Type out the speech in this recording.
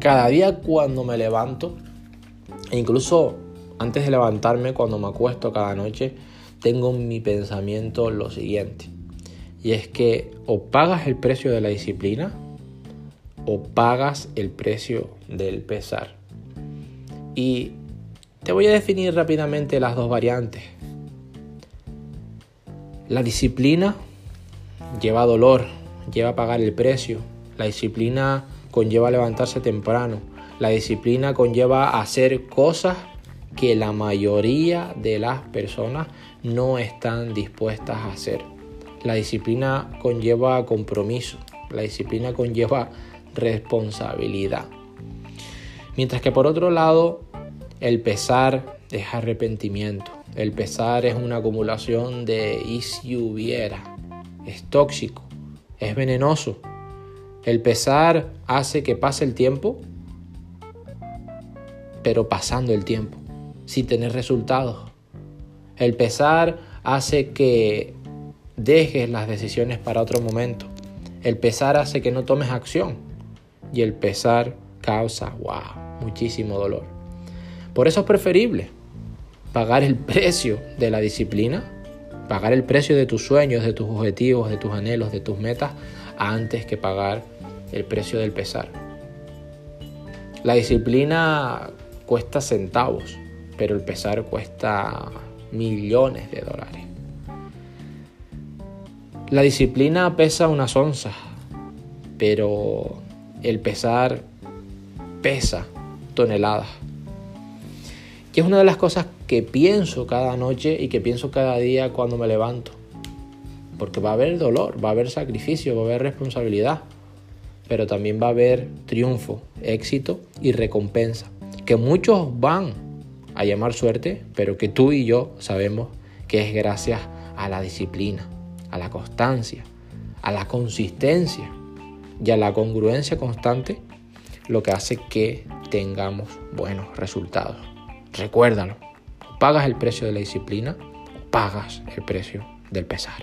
Cada día cuando me levanto, e incluso antes de levantarme, cuando me acuesto cada noche, tengo en mi pensamiento lo siguiente. Y es que o pagas el precio de la disciplina o pagas el precio del pesar. Y te voy a definir rápidamente las dos variantes. La disciplina lleva dolor, lleva a pagar el precio. La disciplina conlleva levantarse temprano. La disciplina conlleva hacer cosas que la mayoría de las personas no están dispuestas a hacer. La disciplina conlleva compromiso. La disciplina conlleva responsabilidad. Mientras que por otro lado, el pesar es arrepentimiento. El pesar es una acumulación de y si hubiera. Es tóxico, es venenoso. El pesar hace que pase el tiempo, pero pasando el tiempo, sin tener resultados. El pesar hace que dejes las decisiones para otro momento. El pesar hace que no tomes acción. Y el pesar causa, wow, muchísimo dolor. Por eso es preferible pagar el precio de la disciplina, pagar el precio de tus sueños, de tus objetivos, de tus anhelos, de tus metas, antes que pagar el precio del pesar. La disciplina cuesta centavos, pero el pesar cuesta millones de dólares. La disciplina pesa unas onzas, pero el pesar pesa toneladas. Y es una de las cosas que pienso cada noche y que pienso cada día cuando me levanto. Porque va a haber dolor, va a haber sacrificio, va a haber responsabilidad, pero también va a haber triunfo, éxito y recompensa. Que muchos van a llamar suerte, pero que tú y yo sabemos que es gracias a la disciplina, a la constancia, a la consistencia y a la congruencia constante, lo que hace que tengamos buenos resultados. Recuérdalo, pagas el precio de la disciplina, pagas el precio del pesar.